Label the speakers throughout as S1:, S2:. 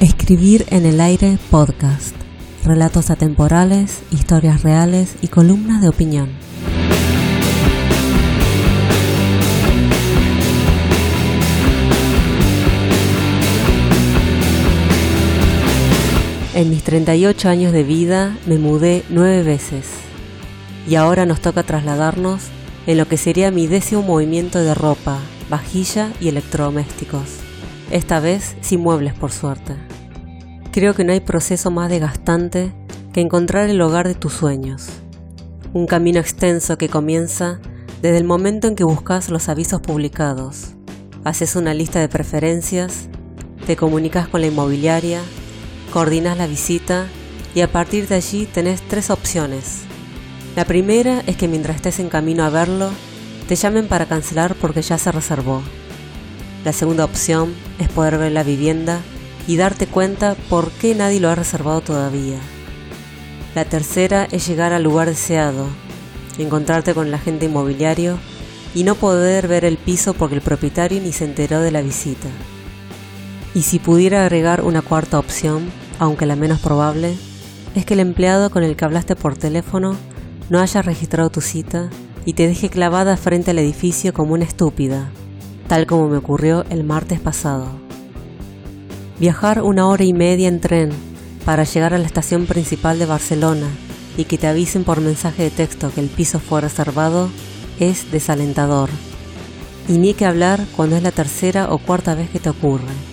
S1: Escribir en el aire podcast. Relatos atemporales, historias reales y columnas de opinión. En mis 38 años de vida me mudé nueve veces y ahora nos toca trasladarnos en lo que sería mi décimo movimiento de ropa, vajilla y electrodomésticos, esta vez sin muebles por suerte. Creo que no hay proceso más desgastante que encontrar el hogar de tus sueños, un camino extenso que comienza desde el momento en que buscas los avisos publicados, haces una lista de preferencias, te comunicas con la inmobiliaria, coordinas la visita y a partir de allí tenés tres opciones. La primera es que mientras estés en camino a verlo, te llamen para cancelar porque ya se reservó. La segunda opción es poder ver la vivienda y darte cuenta por qué nadie lo ha reservado todavía. La tercera es llegar al lugar deseado, encontrarte con el agente inmobiliario y no poder ver el piso porque el propietario ni se enteró de la visita. Y si pudiera agregar una cuarta opción, aunque la menos probable, es que el empleado con el que hablaste por teléfono no haya registrado tu cita y te deje clavada frente al edificio como una estúpida, tal como me ocurrió el martes pasado. Viajar una hora y media en tren para llegar a la estación principal de Barcelona y que te avisen por mensaje de texto que el piso fue reservado es desalentador. Y ni que hablar cuando es la tercera o cuarta vez que te ocurre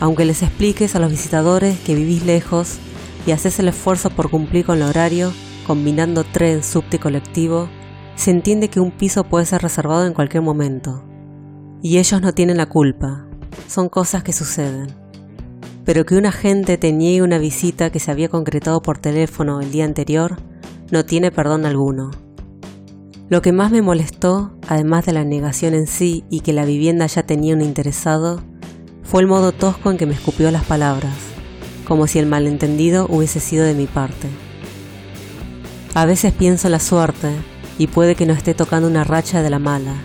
S1: aunque les expliques a los visitadores que vivís lejos y haces el esfuerzo por cumplir con el horario, combinando tren, subte y colectivo, se entiende que un piso puede ser reservado en cualquier momento. Y ellos no tienen la culpa, son cosas que suceden. Pero que un agente te niegue una visita que se había concretado por teléfono el día anterior, no tiene perdón alguno. Lo que más me molestó, además de la negación en sí y que la vivienda ya tenía un interesado, fue el modo tosco en que me escupió las palabras, como si el malentendido hubiese sido de mi parte. A veces pienso la suerte y puede que no esté tocando una racha de la mala.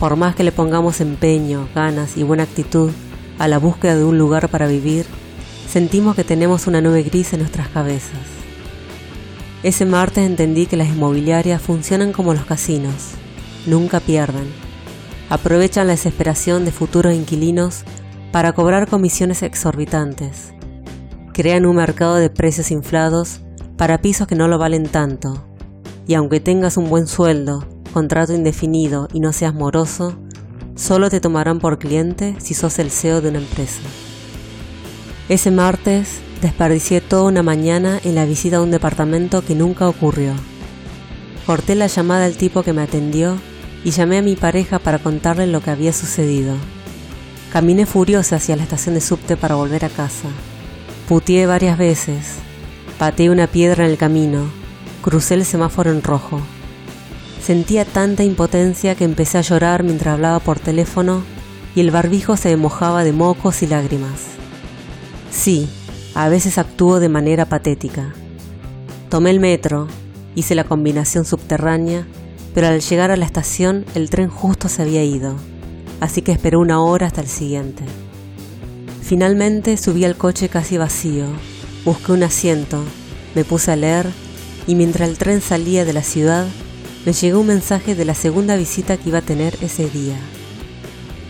S1: Por más que le pongamos empeño, ganas y buena actitud a la búsqueda de un lugar para vivir, sentimos que tenemos una nube gris en nuestras cabezas. Ese martes entendí que las inmobiliarias funcionan como los casinos, nunca pierden. Aprovechan la desesperación de futuros inquilinos para cobrar comisiones exorbitantes. Crean un mercado de precios inflados para pisos que no lo valen tanto. Y aunque tengas un buen sueldo, contrato indefinido y no seas moroso, solo te tomarán por cliente si sos el CEO de una empresa. Ese martes desperdicié toda una mañana en la visita a un departamento que nunca ocurrió. Corté la llamada al tipo que me atendió y llamé a mi pareja para contarle lo que había sucedido. Caminé furiosa hacia la estación de subte para volver a casa. Putié varias veces. Pateé una piedra en el camino. Crucé el semáforo en rojo. Sentía tanta impotencia que empecé a llorar mientras hablaba por teléfono y el barbijo se mojaba de mocos y lágrimas. Sí, a veces actúo de manera patética. Tomé el metro, hice la combinación subterránea, pero al llegar a la estación el tren justo se había ido así que esperé una hora hasta el siguiente. Finalmente subí al coche casi vacío, busqué un asiento, me puse a leer y mientras el tren salía de la ciudad, me llegó un mensaje de la segunda visita que iba a tener ese día.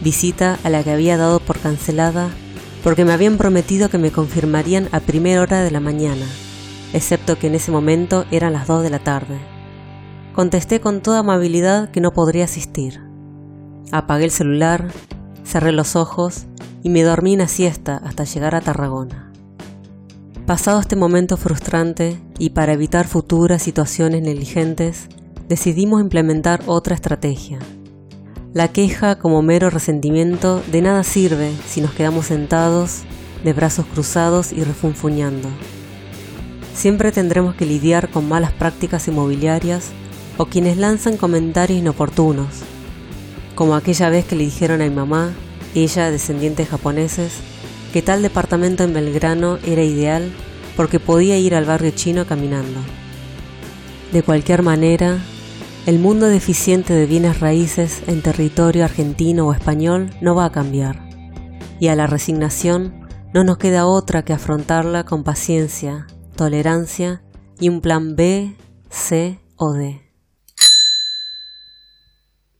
S1: Visita a la que había dado por cancelada porque me habían prometido que me confirmarían a primera hora de la mañana, excepto que en ese momento eran las 2 de la tarde. Contesté con toda amabilidad que no podría asistir. Apagué el celular, cerré los ojos y me dormí una siesta hasta llegar a Tarragona. Pasado este momento frustrante y para evitar futuras situaciones negligentes, decidimos implementar otra estrategia. La queja como mero resentimiento de nada sirve si nos quedamos sentados, de brazos cruzados y refunfuñando. Siempre tendremos que lidiar con malas prácticas inmobiliarias o quienes lanzan comentarios inoportunos, como aquella vez que le dijeron a mi mamá, ella descendiente de japoneses, que tal departamento en Belgrano era ideal porque podía ir al barrio chino caminando. De cualquier manera, el mundo deficiente de bienes raíces en territorio argentino o español no va a cambiar, y a la resignación No nos queda otra que afrontarla con paciencia, tolerancia y un plan B, C o D.